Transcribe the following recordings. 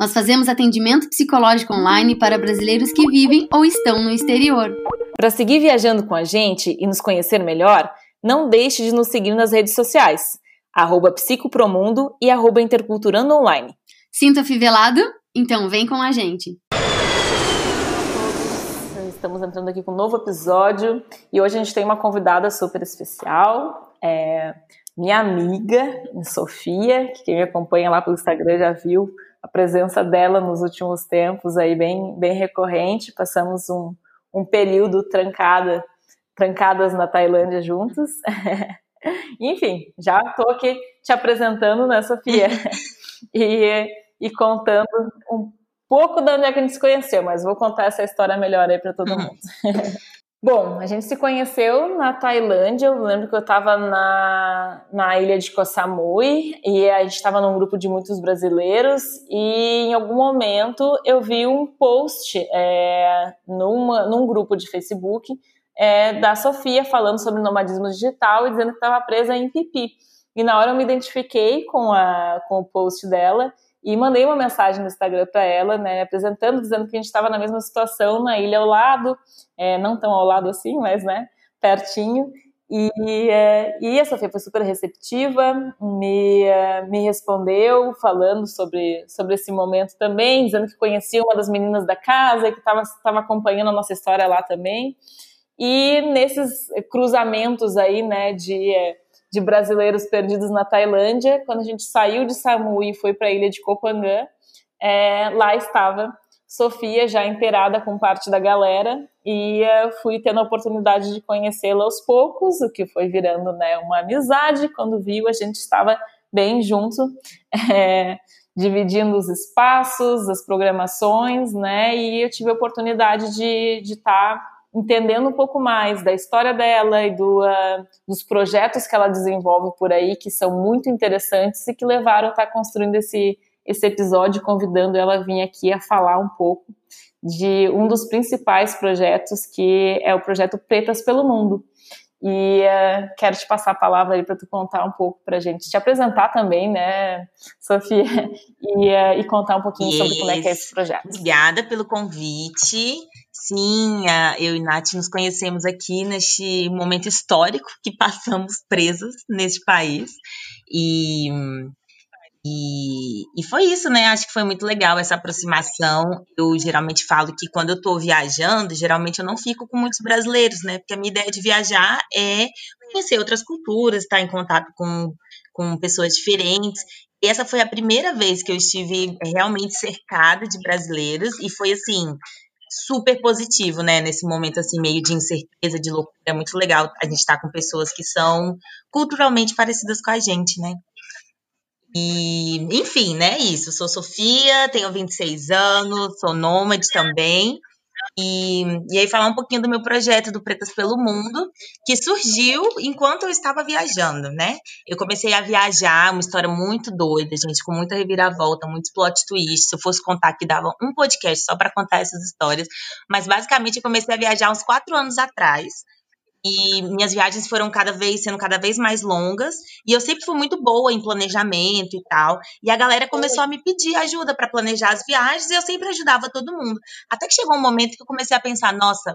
Nós fazemos atendimento psicológico online para brasileiros que vivem ou estão no exterior. Para seguir viajando com a gente e nos conhecer melhor, não deixe de nos seguir nas redes sociais, arroba psicopromundo e arroba interculturando online. Sinta fivelado? Então vem com a gente. Estamos entrando aqui com um novo episódio e hoje a gente tem uma convidada super especial, é minha amiga Sofia, que quem me acompanha lá pelo Instagram já viu a presença dela nos últimos tempos aí bem, bem recorrente. Passamos um, um período trancada, trancadas na Tailândia juntas. Enfim, já estou aqui te apresentando, né, Sofia? e, e contando um pouco da onde é que a gente se conheceu, mas vou contar essa história melhor aí para todo mundo. Bom, a gente se conheceu na Tailândia. Eu lembro que eu estava na, na ilha de Koh Samui e a gente estava num grupo de muitos brasileiros. E em algum momento eu vi um post é, numa, num grupo de Facebook é, da Sofia falando sobre nomadismo digital e dizendo que estava presa em Pipi. E na hora eu me identifiquei com, a, com o post dela e mandei uma mensagem no Instagram para ela, né, apresentando, dizendo que a gente estava na mesma situação na ilha ao lado, é, não tão ao lado assim, mas né, pertinho. E, é, e a Sofia foi super receptiva, me, é, me respondeu falando sobre, sobre esse momento também, dizendo que conhecia uma das meninas da casa, que estava acompanhando a nossa história lá também. E nesses cruzamentos aí, né, de é, de brasileiros perdidos na Tailândia. Quando a gente saiu de Samui e foi para a ilha de Koh Phangan, é, lá estava Sofia já inteirada com parte da galera e fui tendo a oportunidade de conhecê-la aos poucos, o que foi virando né, uma amizade. Quando viu, a gente estava bem junto, é, dividindo os espaços, as programações, né? E eu tive a oportunidade de estar tá entendendo um pouco mais da história dela e do, uh, dos projetos que ela desenvolve por aí, que são muito interessantes e que levaram a estar construindo esse, esse episódio, convidando ela a vir aqui a falar um pouco de um dos principais projetos, que é o projeto Pretas pelo Mundo. E uh, quero te passar a palavra aí para tu contar um pouco para a gente, te apresentar também, né, Sofia, e, uh, e contar um pouquinho yes. sobre como é que é esse projeto. Obrigada pelo convite. Sim, eu e Nath nos conhecemos aqui neste momento histórico que passamos presos neste país. E, e, e foi isso, né? Acho que foi muito legal essa aproximação. Eu geralmente falo que quando eu estou viajando, geralmente eu não fico com muitos brasileiros, né? Porque a minha ideia de viajar é conhecer outras culturas, estar em contato com, com pessoas diferentes. E essa foi a primeira vez que eu estive realmente cercada de brasileiros, e foi assim super positivo, né? Nesse momento assim meio de incerteza, de loucura, é muito legal a gente estar tá com pessoas que são culturalmente parecidas com a gente, né? E, enfim, né? Isso. Sou Sofia, tenho 26 anos, sou nômade também. E, e aí falar um pouquinho do meu projeto do Pretas pelo Mundo, que surgiu enquanto eu estava viajando, né? Eu comecei a viajar, uma história muito doida, gente, com muita reviravolta, muitos plot twists. Se eu fosse contar que dava um podcast só para contar essas histórias, mas basicamente eu comecei a viajar uns quatro anos atrás e minhas viagens foram cada vez sendo cada vez mais longas e eu sempre fui muito boa em planejamento e tal. E a galera começou a me pedir ajuda para planejar as viagens e eu sempre ajudava todo mundo. Até que chegou um momento que eu comecei a pensar, nossa,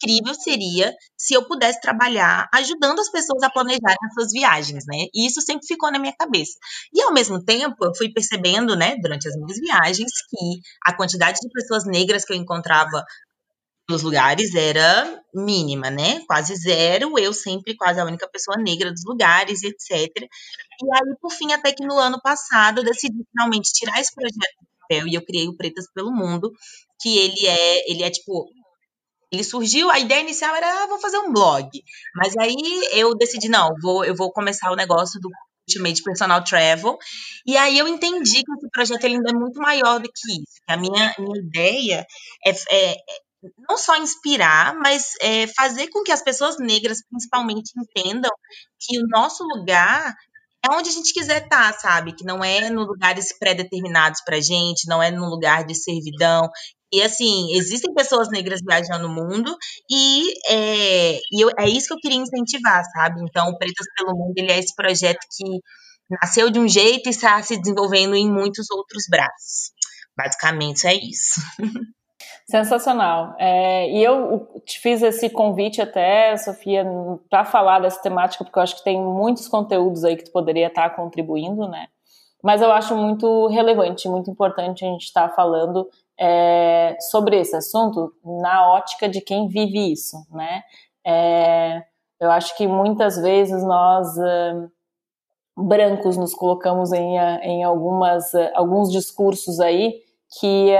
que incrível seria se eu pudesse trabalhar ajudando as pessoas a planejarem as suas viagens, né? E isso sempre ficou na minha cabeça. E ao mesmo tempo, eu fui percebendo, né, durante as minhas viagens, que a quantidade de pessoas negras que eu encontrava nos lugares era mínima, né? Quase zero, eu sempre quase a única pessoa negra dos lugares, etc. E aí, por fim, até que no ano passado, eu decidi finalmente tirar esse projeto do papel e eu criei o Pretas pelo Mundo, que ele é, ele é tipo ele surgiu, a ideia inicial era, ah, vou fazer um blog. Mas aí eu decidi, não, vou, eu vou começar o negócio do de personal travel. E aí eu entendi que esse projeto ainda é muito maior do que isso. a minha, minha ideia é, é não só inspirar, mas é, fazer com que as pessoas negras, principalmente, entendam que o nosso lugar é onde a gente quiser estar, tá, sabe? Que não é no lugares pré-determinados pra gente, não é num lugar de servidão. E assim, existem pessoas negras viajando no mundo e, é, e eu, é isso que eu queria incentivar, sabe? Então, Pretas pelo Mundo ele é esse projeto que nasceu de um jeito e está se desenvolvendo em muitos outros braços. Basicamente é isso. Sensacional. É, e eu te fiz esse convite até, Sofia, para falar dessa temática, porque eu acho que tem muitos conteúdos aí que tu poderia estar contribuindo, né? Mas eu acho muito relevante, muito importante a gente estar falando é, sobre esse assunto na ótica de quem vive isso, né? É, eu acho que muitas vezes nós brancos nos colocamos em, em algumas, alguns discursos aí que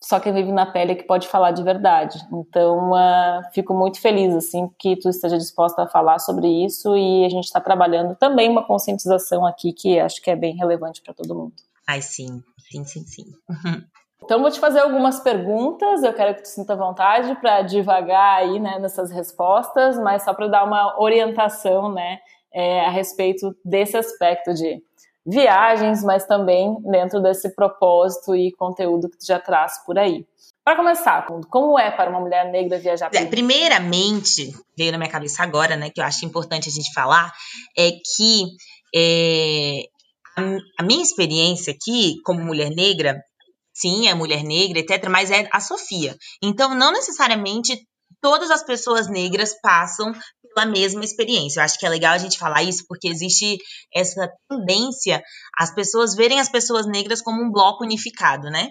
só quem vive na pele é que pode falar de verdade. Então, uh, fico muito feliz assim que tu esteja disposta a falar sobre isso e a gente está trabalhando também uma conscientização aqui que acho que é bem relevante para todo mundo. Ai, sim, sim, sim, sim. Então, vou te fazer algumas perguntas. Eu quero que tu sinta vontade para divagar aí, né, nessas respostas, mas só para dar uma orientação, né, é, a respeito desse aspecto de viagens, mas também dentro desse propósito e conteúdo que tu já traz por aí. Para começar, como é para uma mulher negra viajar? É, primeiramente, veio na minha cabeça agora, né, que eu acho importante a gente falar, é que é, a, a minha experiência aqui como mulher negra, sim, é mulher negra, etc., mas é a Sofia. Então, não necessariamente todas as pessoas negras passam pela mesma experiência. Eu acho que é legal a gente falar isso porque existe essa tendência as pessoas verem as pessoas negras como um bloco unificado, né?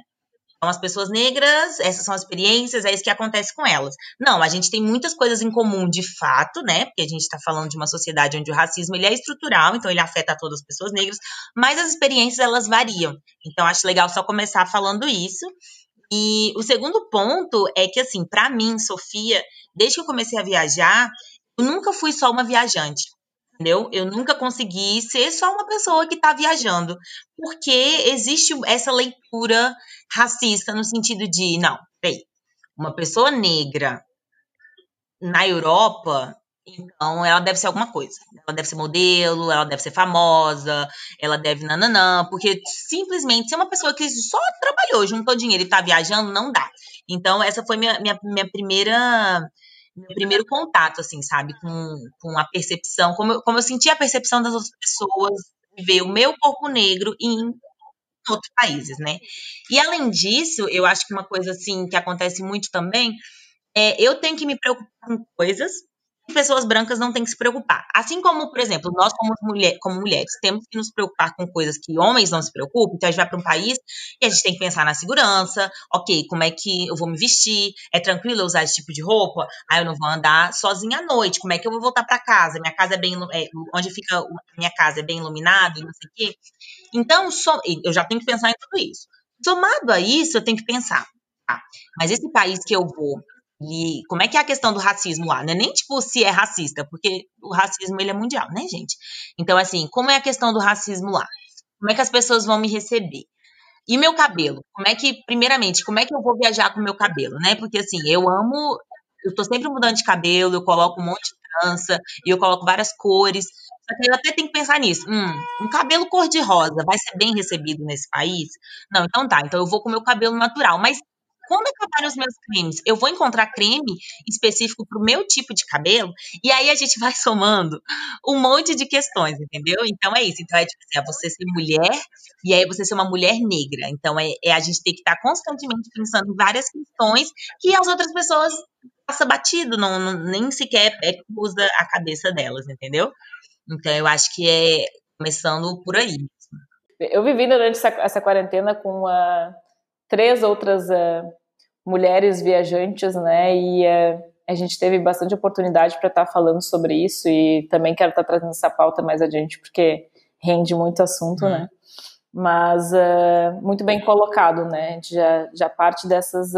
Então, as pessoas negras, essas são as experiências, é isso que acontece com elas. Não, a gente tem muitas coisas em comum de fato, né? Porque a gente está falando de uma sociedade onde o racismo ele é estrutural, então ele afeta todas as pessoas negras, mas as experiências elas variam. Então, acho legal só começar falando isso. E o segundo ponto é que, assim, para mim, Sofia, desde que eu comecei a viajar, eu nunca fui só uma viajante, entendeu? Eu nunca consegui ser só uma pessoa que está viajando, porque existe essa leitura racista no sentido de, não, peraí, uma pessoa negra na Europa, então, ela deve ser alguma coisa. Ela deve ser modelo, ela deve ser famosa, ela deve nananã, porque simplesmente ser uma pessoa que só trabalhou, juntou dinheiro e tá viajando, não dá. Então, essa foi minha, minha, minha primeira meu primeiro contato, assim, sabe, com, com a percepção, como eu, como eu senti a percepção das outras pessoas, ver o meu corpo negro em outros países, né? E além disso, eu acho que uma coisa assim que acontece muito também é eu tenho que me preocupar com coisas pessoas brancas não têm que se preocupar. Assim como, por exemplo, nós como, mulher, como mulheres temos que nos preocupar com coisas que homens não se preocupam, então a gente vai para um país e a gente tem que pensar na segurança, ok, como é que eu vou me vestir, é tranquilo usar esse tipo de roupa, aí eu não vou andar sozinha à noite, como é que eu vou voltar para casa, minha casa é bem, é, onde fica minha casa é bem iluminado e não sei o quê. Então, so, eu já tenho que pensar em tudo isso. Somado a isso, eu tenho que pensar, tá, mas esse país que eu vou, e como é que é a questão do racismo lá? Não é nem tipo se é racista, porque o racismo ele é mundial, né, gente? Então, assim, como é a questão do racismo lá? Como é que as pessoas vão me receber? E meu cabelo? Como é que, primeiramente, como é que eu vou viajar com meu cabelo, né? Porque assim, eu amo, eu tô sempre mudando de cabelo, eu coloco um monte de trança, e eu coloco várias cores. Só que eu até tenho que pensar nisso. Hum, um cabelo cor-de-rosa vai ser bem recebido nesse país? Não, então tá. Então eu vou com o meu cabelo natural. Mas quando acabarem os meus cremes, eu vou encontrar creme específico para o meu tipo de cabelo, e aí a gente vai somando um monte de questões, entendeu? Então é isso. Então é tipo assim, é você ser mulher e aí você ser uma mulher negra. Então é, é a gente ter que estar tá constantemente pensando em várias questões que as outras pessoas passa batido, não, não nem sequer é, usa a cabeça delas, entendeu? Então eu acho que é começando por aí. Eu vivi durante essa, essa quarentena com uma três outras uh, mulheres viajantes, né? E uh, a gente teve bastante oportunidade para estar tá falando sobre isso e também quero estar tá trazendo essa pauta mais adiante porque rende muito assunto, uhum. né? Mas uh, muito bem colocado, né? A gente já, já parte dessas,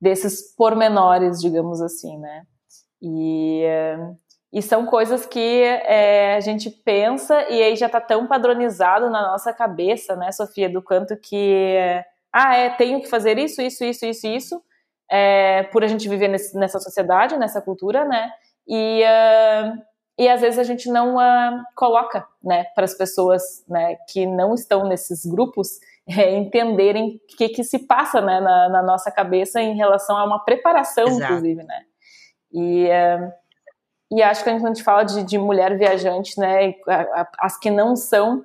desses pormenores, digamos assim, né? E, e são coisas que é, a gente pensa e aí já está tão padronizado na nossa cabeça, né, Sofia, do quanto que ah, é, tenho que fazer isso, isso, isso, isso, isso, é, por a gente viver nesse, nessa sociedade, nessa cultura, né? E, uh, e às vezes a gente não uh, coloca, né, para as pessoas, né, que não estão nesses grupos é, entenderem o que, que se passa, né, na, na, nossa cabeça em relação a uma preparação, Exato. inclusive, né? E uh, e acho que quando a gente fala de, de mulher viajante, né, as que não são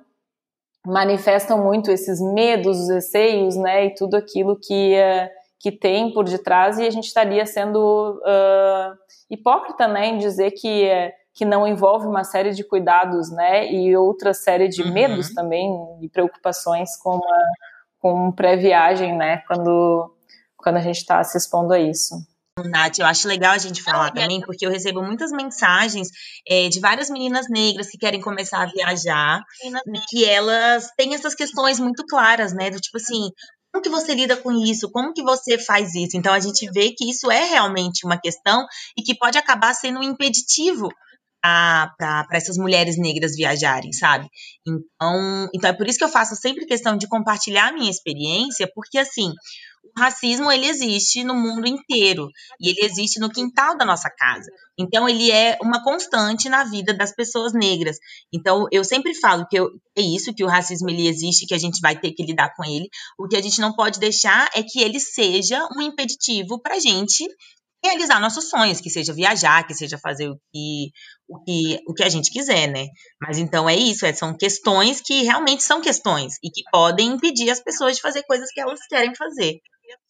manifestam muito esses medos, os receios, né, e tudo aquilo que uh, que tem por detrás e a gente estaria sendo uh, hipócrita, né, em dizer que que não envolve uma série de cuidados, né, e outra série de uhum. medos também e preocupações com uma, com pré-viagem, né, quando quando a gente está se expondo a isso. Nath, eu acho legal a gente falar também, porque eu recebo muitas mensagens é, de várias meninas negras que querem começar a viajar, que elas têm essas questões muito claras, né? Do tipo assim, como que você lida com isso? Como que você faz isso? Então a gente vê que isso é realmente uma questão e que pode acabar sendo um impeditivo para essas mulheres negras viajarem, sabe? Então, então é por isso que eu faço sempre questão de compartilhar a minha experiência, porque assim, o racismo ele existe no mundo inteiro e ele existe no quintal da nossa casa. Então ele é uma constante na vida das pessoas negras. Então eu sempre falo que eu, é isso que o racismo ele existe, que a gente vai ter que lidar com ele. O que a gente não pode deixar é que ele seja um impeditivo para gente realizar nossos sonhos, que seja viajar, que seja fazer o que, o que, o que a gente quiser, né? Mas então é isso, é, são questões que realmente são questões e que podem impedir as pessoas de fazer coisas que elas querem fazer.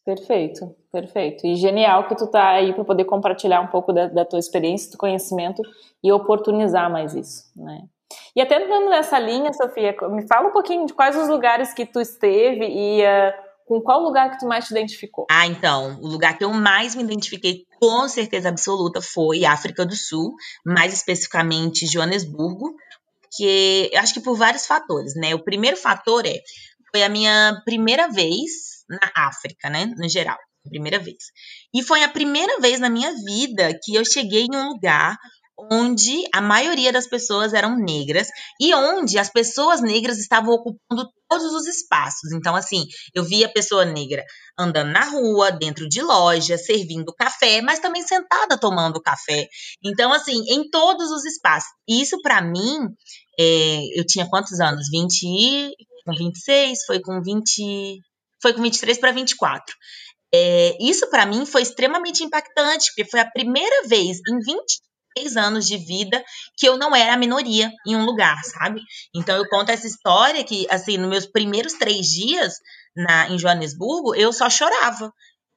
Perfeito, perfeito. E genial que tu tá aí para poder compartilhar um pouco da, da, tua experiência, do conhecimento e oportunizar mais isso, né? E até dando nessa linha, Sofia, me fala um pouquinho de quais os lugares que tu esteve e uh, com qual lugar que tu mais te identificou? Ah, então, o lugar que eu mais me identifiquei com certeza absoluta foi África do Sul, mais especificamente Joanesburgo, que eu acho que por vários fatores, né? O primeiro fator é foi a minha primeira vez na África, né, no geral, primeira vez. E foi a primeira vez na minha vida que eu cheguei em um lugar onde a maioria das pessoas eram negras e onde as pessoas negras estavam ocupando todos os espaços. Então, assim, eu via a pessoa negra andando na rua, dentro de loja, servindo café, mas também sentada tomando café. Então, assim, em todos os espaços. Isso, para mim, é, eu tinha quantos anos? 20, com 26, foi com 20, foi com 23 para 24. É, isso para mim foi extremamente impactante, porque foi a primeira vez em 20 três anos de vida que eu não era a minoria em um lugar, sabe? Então eu conto essa história que, assim, nos meus primeiros três dias na, em Joanesburgo, eu só chorava.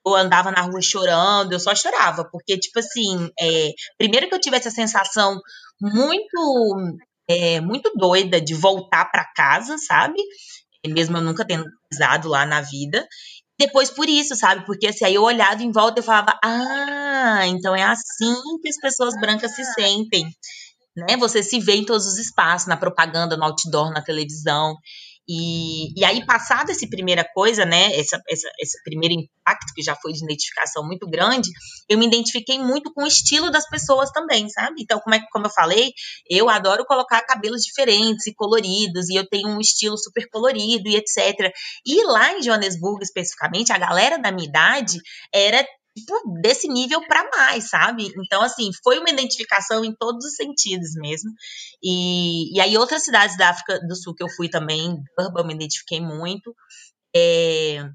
Eu andava na rua chorando, eu só chorava, porque, tipo assim, é, primeiro que eu tive essa sensação muito, é, muito doida de voltar para casa, sabe? Mesmo eu nunca tendo pisado lá na vida depois por isso, sabe? Porque assim, aí eu olhava em volta e falava, ah, então é assim que as pessoas brancas se sentem. Né? Você se vê em todos os espaços, na propaganda, no outdoor, na televisão. E, e aí, passada essa primeira coisa, né, essa, essa, esse primeiro impacto, que já foi de identificação muito grande, eu me identifiquei muito com o estilo das pessoas também, sabe? Então, como, é, como eu falei, eu adoro colocar cabelos diferentes e coloridos, e eu tenho um estilo super colorido e etc. E lá em Joanesburgo, especificamente, a galera da minha idade era desse nível para mais, sabe? Então, assim, foi uma identificação em todos os sentidos mesmo. E, e aí, outras cidades da África do Sul que eu fui também, Durban, me identifiquei muito. É,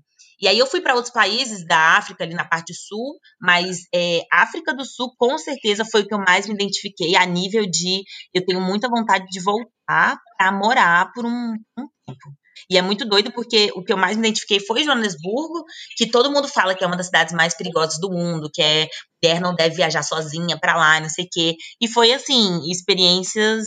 e aí eu fui para outros países da África, ali na parte sul, mas é, África do Sul, com certeza, foi o que eu mais me identifiquei a nível de eu tenho muita vontade de voltar para morar por um, um tempo. E é muito doido porque o que eu mais me identifiquei foi Joanesburgo, que todo mundo fala que é uma das cidades mais perigosas do mundo, que é mulher não deve viajar sozinha para lá, não sei o quê. E foi assim, experiências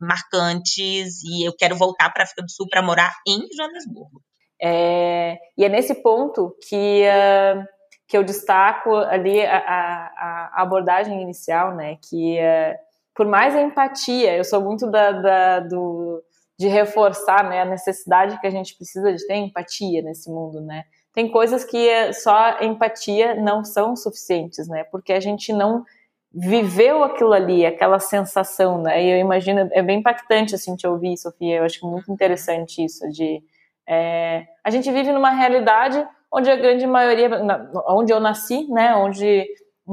marcantes e eu quero voltar para África do Sul para morar em Joanesburgo. É, e é nesse ponto que uh, que eu destaco ali a, a, a abordagem inicial, né? Que uh, por mais empatia, eu sou muito da, da do de reforçar né, a necessidade que a gente precisa de ter empatia nesse mundo, né? Tem coisas que só empatia não são suficientes, né? Porque a gente não viveu aquilo ali, aquela sensação, né? E eu imagino, é bem impactante assim te ouvir, Sofia. Eu acho muito interessante isso de é, a gente vive numa realidade onde a grande maioria, onde eu nasci, né? Onde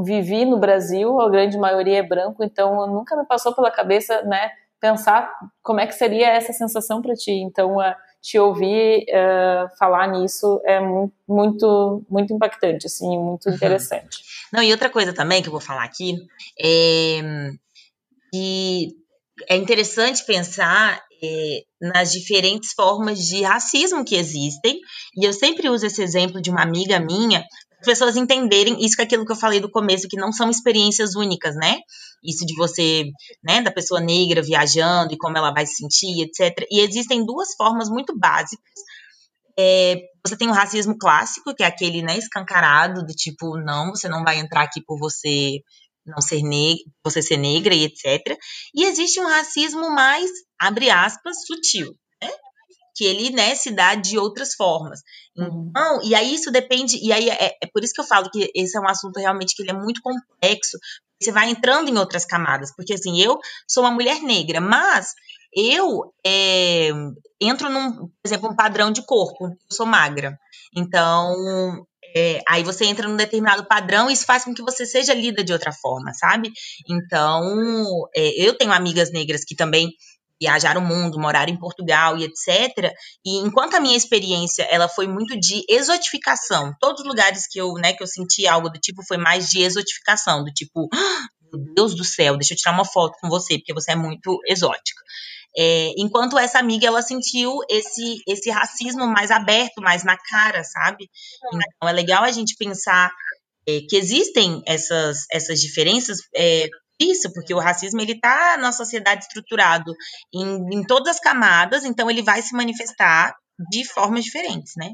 vivi no Brasil, a grande maioria é branco, então nunca me passou pela cabeça, né? Pensar como é que seria essa sensação para ti. Então, uh, te ouvir uh, falar nisso é muito, muito impactante, assim, muito uhum. interessante. Não, e outra coisa também que eu vou falar aqui é que é interessante pensar é, nas diferentes formas de racismo que existem, e eu sempre uso esse exemplo de uma amiga minha pessoas entenderem isso que é aquilo que eu falei do começo, que não são experiências únicas, né? Isso de você, né, da pessoa negra viajando e como ela vai se sentir, etc. E existem duas formas muito básicas. É, você tem o racismo clássico, que é aquele, né, escancarado, do tipo, não, você não vai entrar aqui por você não ser negra, você ser negra e etc. E existe um racismo mais, abre aspas, sutil, que ele, né, se dá de outras formas. Uhum. Então, e aí isso depende, e aí é, é, por isso que eu falo que esse é um assunto realmente que ele é muito complexo, você vai entrando em outras camadas, porque assim, eu sou uma mulher negra, mas eu é, entro num, por exemplo, um padrão de corpo, eu sou magra, então é, aí você entra num determinado padrão e isso faz com que você seja lida de outra forma, sabe? Então, é, eu tenho amigas negras que também viajar o mundo, morar em Portugal e etc. E enquanto a minha experiência ela foi muito de exotificação, todos os lugares que eu, né, que eu senti algo do tipo foi mais de exotificação, do tipo, ah, meu Deus do céu, deixa eu tirar uma foto com você, porque você é muito exótica. É, enquanto essa amiga ela sentiu esse esse racismo mais aberto, mais na cara, sabe? Então é legal a gente pensar é, que existem essas essas diferenças é, isso, porque o racismo ele está na sociedade estruturado em, em todas as camadas, então ele vai se manifestar de formas diferentes, né?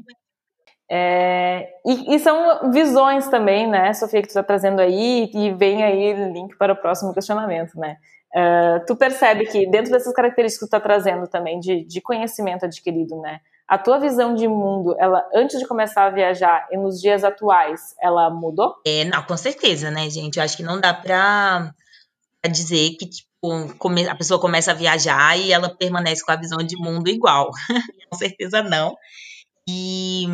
É, e, e, são visões também, né, Sofia, que tu está trazendo aí, e vem aí link para o próximo questionamento, né? Uh, tu percebe que dentro dessas características que tu está trazendo também de, de conhecimento adquirido, né? A tua visão de mundo, ela antes de começar a viajar e nos dias atuais, ela mudou? É, não, com certeza, né, gente? Eu acho que não dá para dizer que, tipo, a pessoa começa a viajar e ela permanece com a visão de mundo igual. com certeza não. E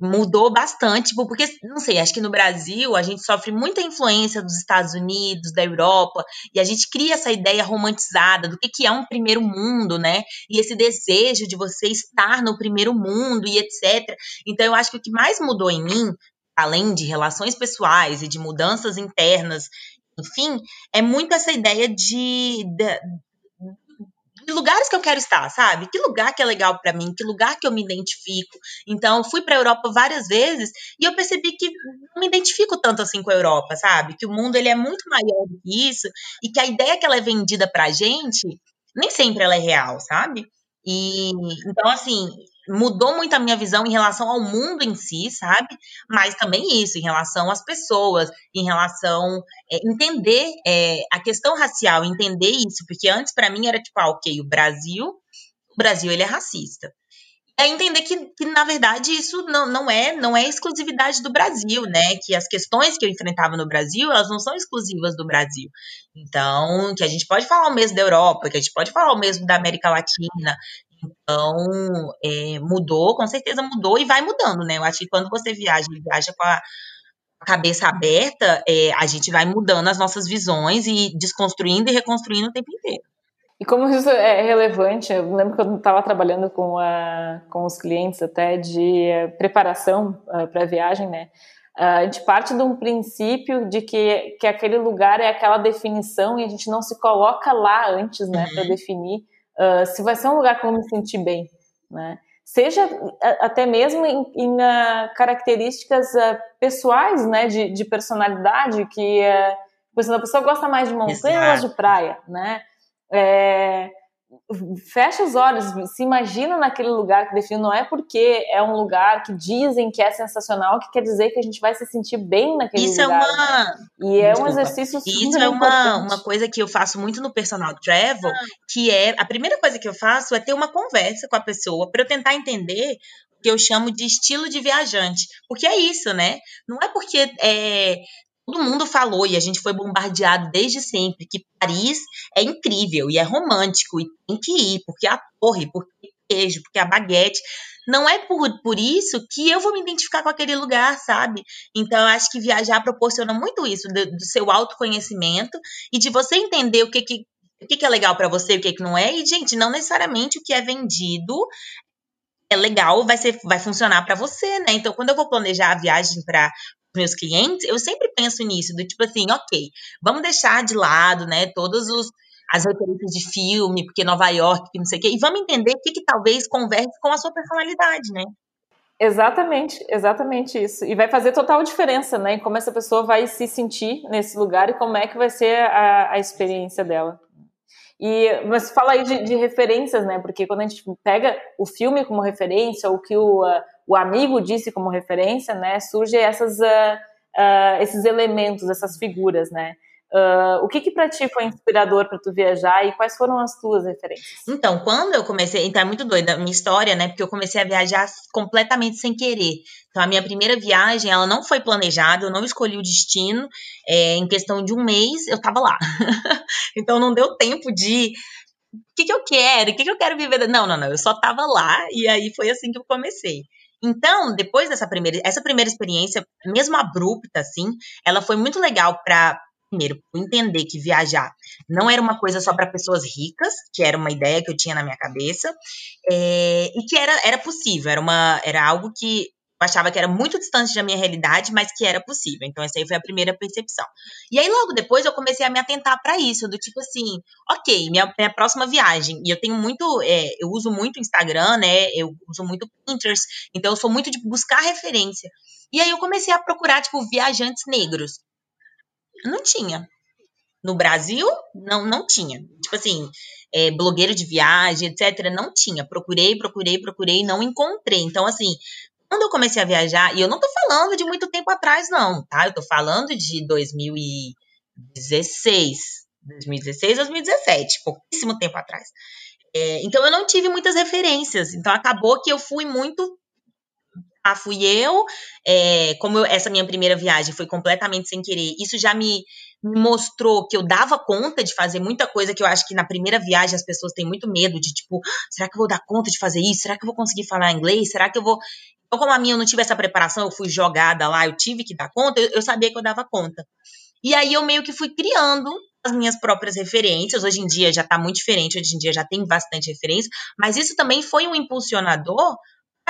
mudou bastante, tipo, porque, não sei, acho que no Brasil a gente sofre muita influência dos Estados Unidos, da Europa, e a gente cria essa ideia romantizada do que, que é um primeiro mundo, né? E esse desejo de você estar no primeiro mundo e etc. Então, eu acho que o que mais mudou em mim além de relações pessoais e de mudanças internas enfim, é muito essa ideia de, de, lugares que eu quero estar, sabe? Que lugar que é legal para mim, que lugar que eu me identifico. Então, fui para a Europa várias vezes e eu percebi que não me identifico tanto assim com a Europa, sabe? Que o mundo ele é muito maior do que isso e que a ideia que ela é vendida pra gente nem sempre ela é real, sabe? E então assim, mudou muito a minha visão em relação ao mundo em si, sabe? Mas também isso, em relação às pessoas, em relação é, entender é, a questão racial, entender isso, porque antes para mim era tipo, ah, ok, o Brasil, o Brasil ele é racista. É entender que, que, na verdade, isso não, não, é não é exclusividade do Brasil, né? Que as questões que eu enfrentava no Brasil, elas não são exclusivas do Brasil. Então, que a gente pode falar o mesmo da Europa, que a gente pode falar o mesmo da América Latina, então, é, mudou, com certeza mudou e vai mudando, né? Eu acho que quando você viaja, viaja com a cabeça aberta, é, a gente vai mudando as nossas visões e desconstruindo e reconstruindo o tempo inteiro. E como isso é relevante, eu lembro que eu estava trabalhando com, a, com os clientes até de eh, preparação uh, para a viagem, né? Uh, a gente parte de um princípio de que, que aquele lugar é aquela definição e a gente não se coloca lá antes, né, uhum. para definir uh, se vai ser um lugar que eu vou me sentir bem, né? Seja até mesmo em, em uh, características uh, pessoais, né, de, de personalidade, que, por exemplo, a pessoa gosta mais de montanha ou de praia, né? É, fecha os olhos, se imagina naquele lugar que define, não é porque é um lugar que dizem que é sensacional que quer dizer que a gente vai se sentir bem naquele isso lugar. Isso é uma. Né? E é um exercício super Isso é uma, uma coisa que eu faço muito no personal travel, que é a primeira coisa que eu faço é ter uma conversa com a pessoa para eu tentar entender o que eu chamo de estilo de viajante. Porque é isso, né? Não é porque é, todo mundo falou e a gente foi bombardeado desde sempre que Paris é incrível e é romântico e tem que ir, porque a torre, porque o queijo, porque a baguete. Não é por, por isso que eu vou me identificar com aquele lugar, sabe? Então, eu acho que viajar proporciona muito isso, do, do seu autoconhecimento e de você entender o que, que o que, que é legal para você, o que, que não é. E, gente, não necessariamente o que é vendido é legal, vai, ser, vai funcionar para você, né? Então, quando eu vou planejar a viagem para meus clientes, eu sempre penso nisso, do tipo assim, ok, vamos deixar de lado, né, todos os as referências de filme, porque Nova York, não sei o quê, e vamos entender o que, que talvez converse com a sua personalidade, né? Exatamente, exatamente isso. E vai fazer total diferença, né? Em como essa pessoa vai se sentir nesse lugar e como é que vai ser a, a experiência dela. E, mas fala aí de, de, referências, né? Porque quando a gente pega o filme como referência, ou que o, o amigo disse como referência, né? Surgem essas, uh, uh, esses elementos, essas figuras, né? Uh, o que que para ti foi inspirador para tu viajar e quais foram as tuas referências? Então, quando eu comecei, então é muito doida a minha história, né? Porque eu comecei a viajar completamente sem querer. Então, a minha primeira viagem, ela não foi planejada, eu não escolhi o destino. É, em questão de um mês, eu tava lá. então, não deu tempo de o que, que eu quero, o que, que eu quero viver. Não, não, não, eu só tava lá e aí foi assim que eu comecei. Então, depois dessa primeira, essa primeira experiência, mesmo abrupta, assim, ela foi muito legal para primeiro, entender que viajar não era uma coisa só para pessoas ricas, que era uma ideia que eu tinha na minha cabeça, é, e que era, era possível, era, uma, era algo que eu achava que era muito distante da minha realidade, mas que era possível. Então, essa aí foi a primeira percepção. E aí, logo depois, eu comecei a me atentar para isso, do tipo assim, ok, minha, minha próxima viagem. E eu tenho muito, é, eu uso muito Instagram, né? Eu uso muito Pinterest, então eu sou muito de buscar referência. E aí eu comecei a procurar, tipo, viajantes negros. Não tinha. No Brasil, não, não tinha. Tipo assim, é, blogueiro de viagem, etc. Não tinha. Procurei, procurei, procurei, não encontrei. Então, assim, quando eu comecei a viajar, e eu não tô falando de muito tempo atrás, não, tá? Eu tô falando de 2016. 2016, 2017, pouquíssimo tempo atrás. É, então eu não tive muitas referências. Então acabou que eu fui muito ah, fui eu. É, como eu, essa minha primeira viagem foi completamente sem querer, isso já me, me mostrou que eu dava conta de fazer muita coisa que eu acho que na primeira viagem as pessoas têm muito medo de, tipo, será que eu vou dar conta de fazer isso? Será que eu vou conseguir falar inglês? Será que eu vou. Então, como a minha eu não tive essa preparação, eu fui jogada lá, eu tive que dar conta, eu, eu sabia que eu dava conta. E aí eu meio que fui criando as minhas próprias referências. Hoje em dia já tá muito diferente, hoje em dia já tem bastante referência, mas isso também foi um impulsionador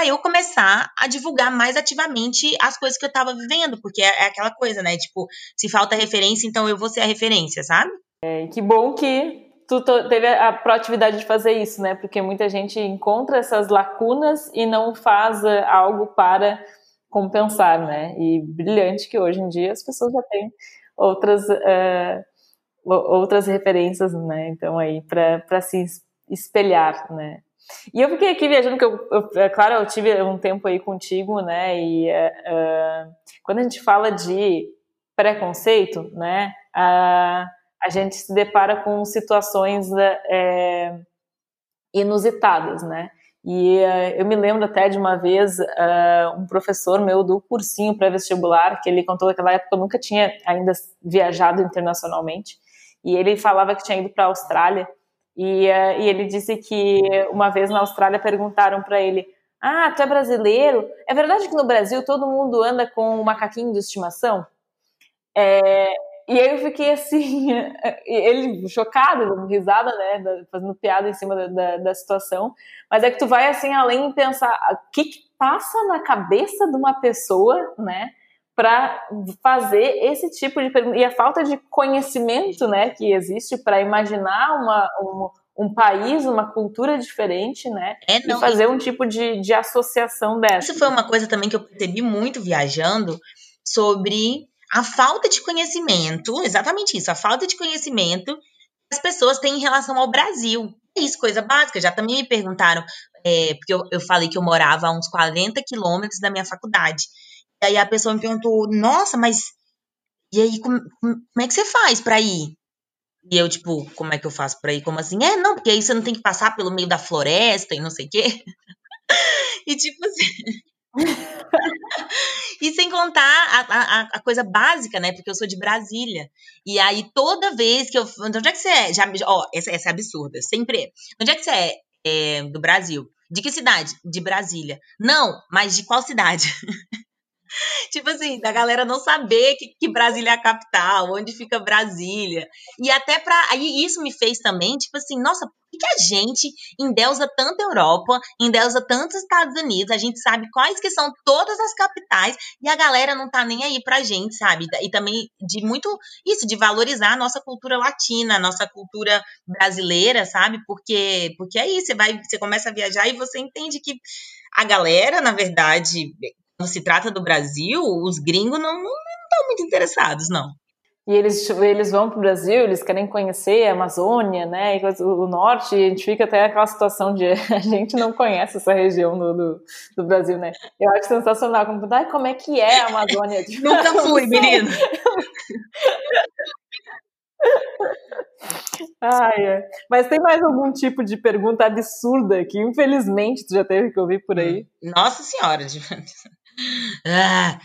eu começar a divulgar mais ativamente as coisas que eu estava vivendo, porque é, é, aquela coisa, né? Tipo, se falta referência, então eu vou ser a referência, sabe? É, que bom que tu teve a proatividade de fazer isso, né? Porque muita gente encontra essas lacunas e não faz eh, algo para compensar, né? E brilhante que hoje em dia as pessoas já têm outras uh, outras referências, né? Então aí para se espelhar, né? E eu fiquei aqui viajando, porque eu, eu, é claro, eu tive um tempo aí contigo, né? E uh, quando a gente fala de preconceito, né? Uh, a gente se depara com situações uh, inusitadas, né? E eu me lembro até de uma vez um professor meu do cursinho pré-vestibular, que ele contou que naquela época eu nunca tinha ainda viajado internacionalmente, e ele falava que tinha ido para a Austrália e, uh, e ele disse que uma vez na Austrália perguntaram para ele: Ah, tu é brasileiro? É verdade que no Brasil todo mundo anda com um macaquinho de estimação? É, e aí eu fiquei assim, ele chocado, dando risada, né, fazendo piada em cima da, da, da, situação. Mas é que tu vai assim além e pensar o que, que passa na cabeça de uma pessoa, né, para fazer esse tipo de pergunta. E a falta de conhecimento né, que existe para imaginar uma, um, um, país, uma cultura diferente, né? É, não, e fazer um tipo de, de associação dessa. Isso foi uma coisa também que eu percebi muito viajando sobre a falta de conhecimento, exatamente isso, a falta de conhecimento que as pessoas têm em relação ao Brasil. É isso, coisa básica. Já também me perguntaram, é, porque eu, eu falei que eu morava a uns 40 quilômetros da minha faculdade. E aí a pessoa me perguntou, nossa, mas e aí como, como é que você faz para ir? E eu, tipo, como é que eu faço pra ir? Como assim? É, não, porque aí você não tem que passar pelo meio da floresta e não sei o quê. e tipo assim, e sem contar a, a, a, coisa básica, né? Porque eu sou de Brasília. E aí, toda vez que eu. Onde é que você é? Já, ó, essa, essa é absurda. Sempre é. Onde é que você é? é do Brasil. De que cidade? De Brasília. Não, mas de qual cidade? tipo assim, da galera não saber que, que, Brasília é a capital, onde fica Brasília. E até pra. Aí isso me fez também, tipo assim, nossa, por que a gente endeusa tanto Europa, endeusa tanto os Estados Unidos, a gente sabe quais que são todas as capitais e a galera não tá nem aí pra gente, sabe? E também de muito isso, de valorizar a nossa cultura latina, a nossa cultura brasileira, sabe? Porque, porque é isso, você vai, você começa a viajar e você entende que a galera, na verdade, se trata do Brasil, os gringos não estão muito interessados, não. E eles, eles vão para o Brasil, eles querem conhecer a Amazônia, né, o, norte, e a gente fica até aquela situação de a gente não conhece essa região do, do, do Brasil, né. Eu acho sensacional, como, ah, como é que é a Amazônia? Nunca fui, menino. Ai, é. Mas tem mais algum tipo de pergunta absurda que, infelizmente, tu já teve que ouvir por aí? Nossa Senhora, ah,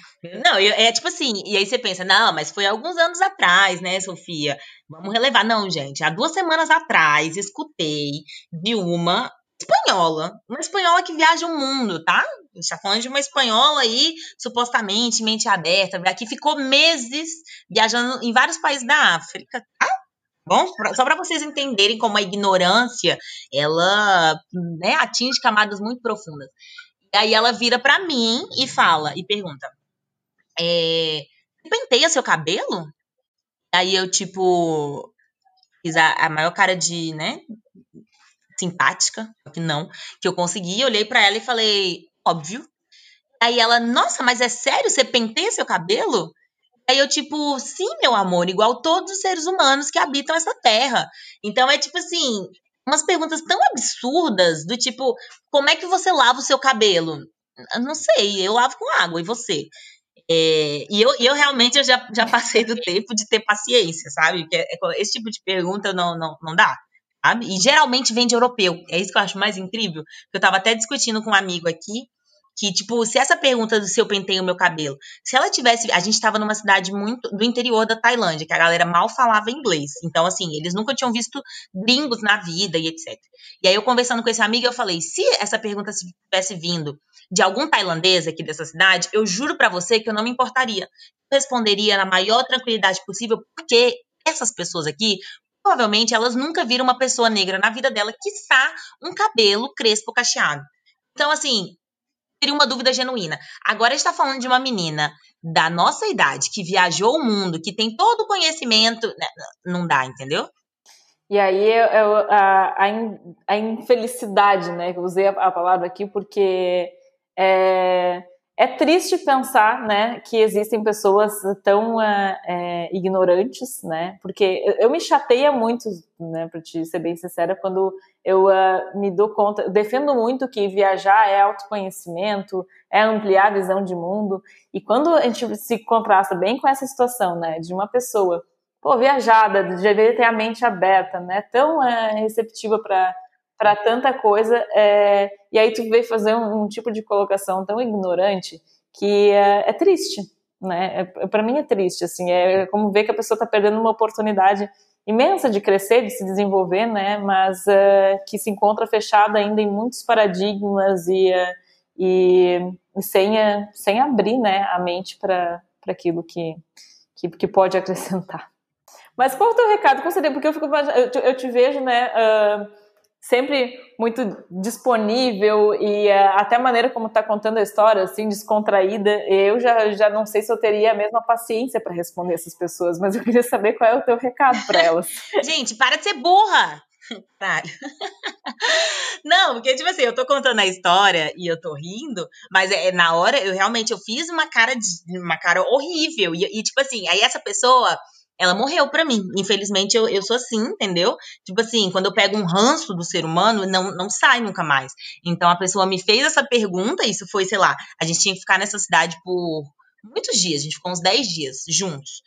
não, é tipo assim, e aí você pensa, não, mas foi alguns anos atrás, né, Sofia? Vamos relevar. Não, gente, há duas semanas atrás escutei de uma espanhola, uma espanhola que viaja o mundo, tá? A gente tá falando de uma espanhola aí, supostamente, mente aberta, que ficou meses viajando em vários países da África, tá? Bom, só para vocês entenderem como a ignorância, ela né, atinge camadas muito profundas. Aí ela vira para mim e fala, e pergunta: é, penteia seu cabelo? Aí eu, tipo, fiz a, a maior cara de, né, simpática, que não, que eu consegui, olhei para ela e falei, óbvio. Aí ela, nossa, mas é sério? Você penteia seu cabelo? Aí eu, tipo, sim, meu amor, igual todos os seres humanos que habitam essa terra. Então é tipo assim, umas perguntas tão absurdas do tipo, como é que você lava o seu cabelo? Eu não sei, eu lavo com água, e você? É, e eu, eu realmente eu já, já passei do tempo de ter paciência, sabe? Porque é, esse tipo de pergunta não, não, não dá, sabe? E geralmente vem de europeu. É isso que eu acho mais incrível. Eu tava até discutindo com um amigo aqui que, tipo, se essa pergunta do se eu penteio o meu cabelo, se ela tivesse. A gente tava numa cidade muito do interior da Tailândia, que a galera mal falava inglês. Então, assim, eles nunca tinham visto gringos na vida e etc. E aí, eu conversando com esse amigo, eu falei: se essa pergunta tivesse vindo de algum tailandês aqui dessa cidade, eu juro para você que eu não me importaria. Eu responderia na maior tranquilidade possível, porque essas pessoas aqui provavelmente elas nunca viram uma pessoa negra na vida dela, quiçá um cabelo crespo cacheado. Então, assim, teria uma dúvida genuína. Agora está falando de uma menina da nossa idade que viajou o mundo, que tem todo o conhecimento, né, não dá, entendeu? E aí a, a, a infelicidade, né? Eu usei a, a palavra aqui porque é, é triste pensar, né, que existem pessoas tão é, é, ignorantes, né, porque eu, eu me chateia muito, né, para te ser bem sincera, quando eu uh, me dou conta, eu defendo muito que viajar é autoconhecimento, é ampliar a visão de mundo, e quando a gente se contrasta bem com essa situação, né, de uma pessoa, pô, viajada, deveria ter a mente aberta, né, tão uh, receptiva para para tanta coisa, é, e aí tu veio fazer um, um, tipo de colocação tão ignorante que é, é triste, né? É, para mim é triste, assim, é como ver que a pessoa está perdendo uma oportunidade imensa de crescer, de se desenvolver, né? Mas é, que se encontra fechada ainda em muitos paradigmas e, é, e, e sem, é, sem abrir, né, a mente para aquilo que, que, que pode acrescentar. Mas qual é o teu recado? Qual? Porque eu, fico, eu, te, eu te vejo, né? Uh, sempre muito disponível e uh, até a maneira como está contando a história, assim, descontraída. Eu já, já não sei se eu teria a mesma paciência para responder essas pessoas, mas eu queria saber qual é o teu recado para elas. Gente, para de ser burra! Claro. Não, porque, tipo assim, eu tô contando a história e eu tô rindo, mas é, na hora eu realmente eu fiz uma cara de uma cara horrível. E, e tipo assim, aí essa pessoa ela morreu para mim. Infelizmente, eu, eu sou assim, entendeu? Tipo assim, quando eu pego um ranço do ser humano, não, não sai nunca mais. Então, a pessoa me fez essa pergunta, isso foi, sei lá, a gente tinha que ficar nessa cidade por muitos dias, a gente ficou uns 10 dias juntos.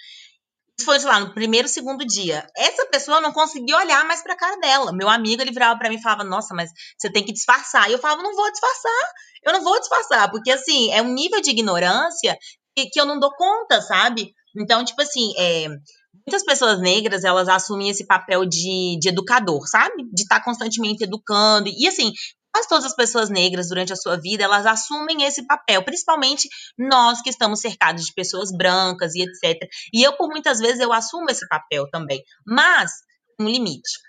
Isso foi, sei lá, no primeiro, segundo dia. Essa pessoa não conseguia olhar mais pra cara dela. Meu amigo, ele virava pra mim e falava, nossa, mas você tem que disfarçar. E eu falava, não vou disfarçar. Eu não vou disfarçar. Porque, assim, é um nível de ignorância que, que eu não dou conta, sabe? Então, tipo assim, é, muitas pessoas negras, elas assumem esse papel de, de educador, sabe? De estar tá constantemente educando. E, assim, quase todas as pessoas negras durante a sua vida, elas assumem esse papel, principalmente nós que estamos cercados de pessoas brancas e etc. E eu, por muitas vezes, eu assumo esse papel também, mas um limite.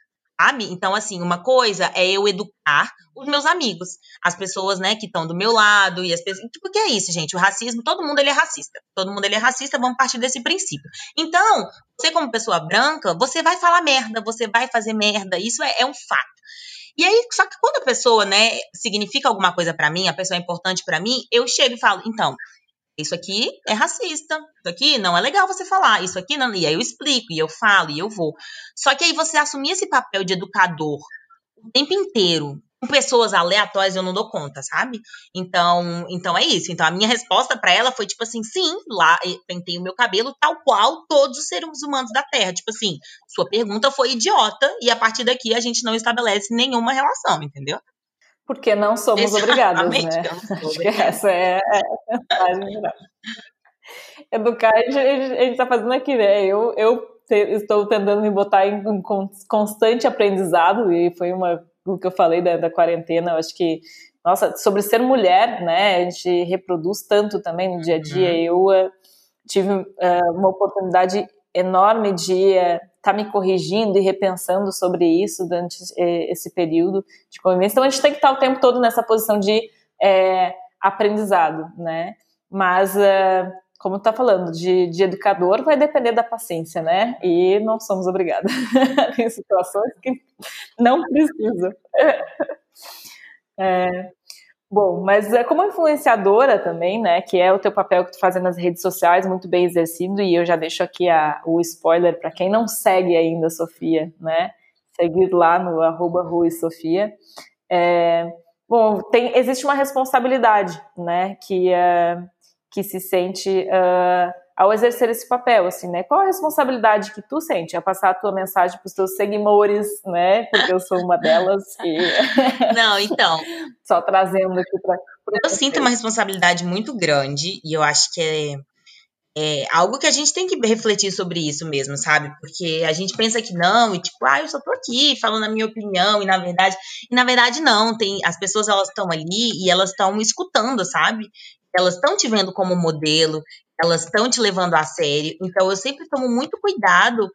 Então, assim, uma coisa é eu educar os meus amigos, as pessoas, né, que estão do meu lado e as pessoas, porque é isso, gente, o racismo, todo mundo ele é racista. Todo mundo ele é racista, vamos partir desse princípio. Então, você como pessoa branca, você vai falar merda, você vai fazer merda, isso é, é um fato. E aí, só que quando a pessoa, né, significa alguma coisa para mim, a pessoa é importante para mim, eu chego e falo, então, isso aqui é racista, isso aqui não é legal você falar, isso aqui não. E aí eu explico, e eu falo, e eu vou. Só que aí você assumir esse papel de educador o tempo inteiro, com pessoas aleatórias eu não dou conta, sabe? Então, então é isso. Então a minha resposta para ela foi tipo assim, sim, lá pentei o meu cabelo tal qual todos os seres humanos da Terra. Tipo assim, sua pergunta foi idiota e a partir daqui a gente não estabelece nenhuma relação, entendeu? Porque não somos Exatamente, obrigados, né? Acho que essa é a mensagem geral. Educar, a gente, a gente tá fazendo aqui, né? Eu, eu estou tentando me botar em um constante aprendizado e foi uma o que eu falei da, da quarentena, eu acho que, nossa, sobre ser mulher, né, a gente reproduz tanto também no dia a dia, uhum. eu uh, tive uh, uma oportunidade enorme de estar tá me corrigindo e repensando sobre isso durante esse período de convivência, então a gente tem que estar o tempo todo nessa posição de é, aprendizado, né, mas como tu tá falando, de, de educador vai depender da paciência, né? E não somos obrigados. Tem situações que não precisa. É, bom, mas é como influenciadora também, né? Que é o teu papel que tu faz nas redes sociais, muito bem exercido, e eu já deixo aqui a, o spoiler para quem não segue ainda a Sofia, né? Seguir lá no arroba Sofia. É, bom, tem, existe uma responsabilidade, né? Que é que se sente uh, ao exercer esse papel, assim, né? Qual a responsabilidade que tu sente a passar a tua mensagem para os teus seguidores, né? Porque eu sou uma delas e... Não, então... Só trazendo aqui para... Eu sinto uma responsabilidade muito grande e eu acho que é, é algo que a gente tem que refletir sobre isso mesmo, sabe? Porque a gente pensa que não, e tipo, ah, eu só tô aqui falando a minha opinião, e na verdade, e na verdade não, tem as pessoas elas estão ali e elas estão escutando, sabe? elas estão te vendo como modelo, elas estão te levando a sério. Então, eu sempre tomo muito cuidado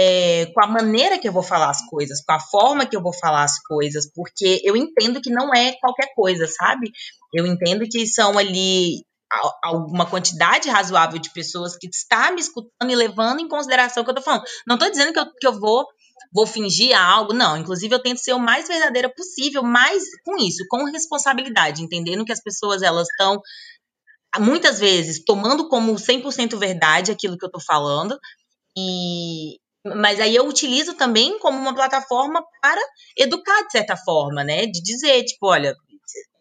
é, com a maneira que eu vou falar as coisas, com a forma que eu vou falar as coisas, porque eu entendo que não é qualquer coisa, sabe? Eu entendo que são ali alguma quantidade razoável de pessoas que está me escutando e levando em consideração o que eu tô falando. Não estou dizendo que eu, que eu vou vou fingir algo, não. Inclusive, eu tento ser o mais verdadeira possível, mas com isso, com responsabilidade, entendendo que as pessoas elas estão muitas vezes tomando como 100% verdade aquilo que eu tô falando e mas aí eu utilizo também como uma plataforma para educar de certa forma, né? De dizer, tipo, olha,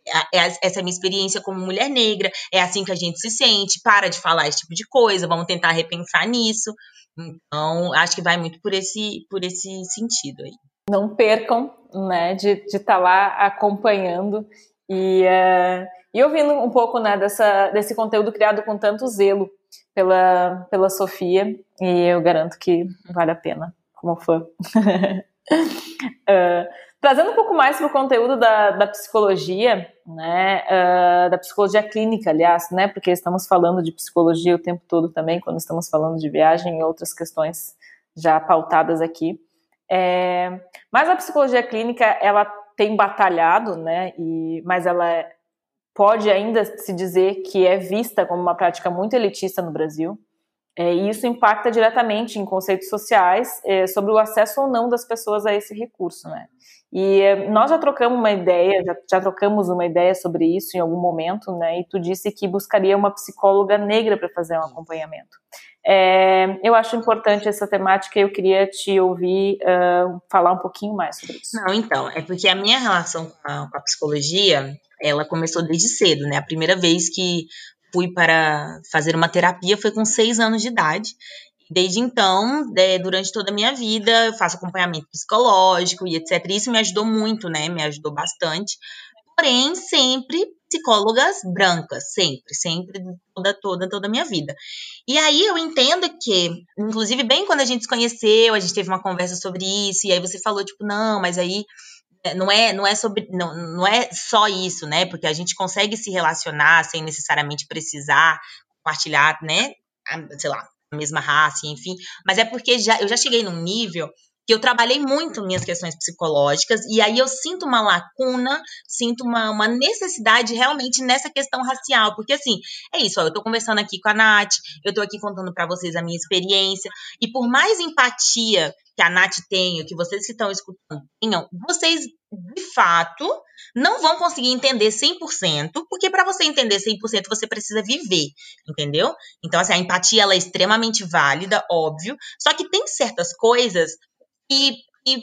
é, é, essa é a minha experiência como mulher negra, é assim que a gente se sente, para de falar esse tipo de coisa, vamos tentar repensar nisso. Então, acho que vai muito por esse, por esse sentido aí. Não percam, né, de estar tá lá acompanhando e, uh, e ouvindo um pouco, né, dessa, desse conteúdo criado com tanto zelo pela, pela Sofia, e eu garanto que vale a pena, como fã. uh, Trazendo um pouco mais para o conteúdo da, da psicologia, né, uh, da psicologia clínica, aliás, né, porque estamos falando de psicologia o tempo todo também, quando estamos falando de viagem e outras questões já pautadas aqui. É, mas a psicologia clínica, ela tem batalhado, né, e, mas ela pode ainda se dizer que é vista como uma prática muito elitista no Brasil. É, e isso impacta diretamente em conceitos sociais é, sobre o acesso ou não das pessoas a esse recurso, né? E é, nós já trocamos uma ideia, já, já, trocamos uma ideia sobre isso em algum momento, né? E tu disse que buscaria uma psicóloga negra para fazer um acompanhamento. É, eu acho importante essa temática e eu queria te ouvir uh, falar um pouquinho mais sobre isso. Não, então, é porque a minha relação com a, com a psicologia, ela começou desde cedo, né? A primeira vez que fui para fazer uma terapia foi com seis anos de idade. Desde então, é, durante toda a minha vida, eu faço acompanhamento psicológico e etc. E isso me ajudou muito, né? Me ajudou bastante. Porém, sempre psicólogas brancas, sempre, sempre, toda, toda, toda a minha vida. E aí eu entendo que, inclusive, bem quando a gente se conheceu, a gente teve uma conversa sobre isso, e aí você falou, tipo, não, mas aí é, não é, não é sobre, não, não é só isso, né? Porque a gente consegue se relacionar sem necessariamente precisar compartilhar, né? Sei lá, a mesma raça, enfim. Mas é porque já, eu já cheguei num nível que eu trabalhei muito minhas questões psicológicas, e aí eu sinto uma lacuna, sinto uma, uma necessidade realmente nessa questão racial, porque assim, é isso, ó, eu tô conversando aqui com a Nath, eu tô aqui contando para vocês a minha experiência, e por mais empatia que a Nath tenha, que vocês que estão escutando tenham, vocês, de fato, não vão conseguir entender 100%, porque para você entender 100% você precisa viver, entendeu? Então, assim, a empatia ela é extremamente válida, óbvio, só que tem certas coisas e, e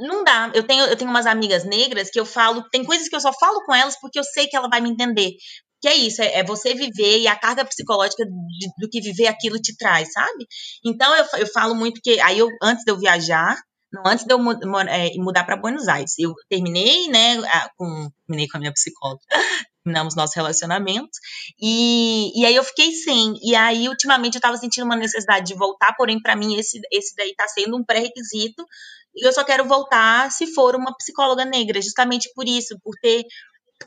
não dá. Eu tenho, eu tenho umas amigas negras que eu falo, tem coisas que eu só falo com elas porque eu sei que ela vai me entender. Que é isso, é, é você viver e a carga psicológica de, do que viver aquilo te traz, sabe? Então eu, eu falo muito que aí eu antes de eu viajar, não, antes de eu é, mudar para Buenos Aires, eu terminei, né, com terminei com a minha psicóloga, terminamos nosso relacionamento, e, e aí eu fiquei sem, e aí ultimamente eu tava sentindo uma necessidade de voltar, porém para mim esse, esse daí tá sendo um pré-requisito, e eu só quero voltar se for uma psicóloga negra, justamente por isso, por ter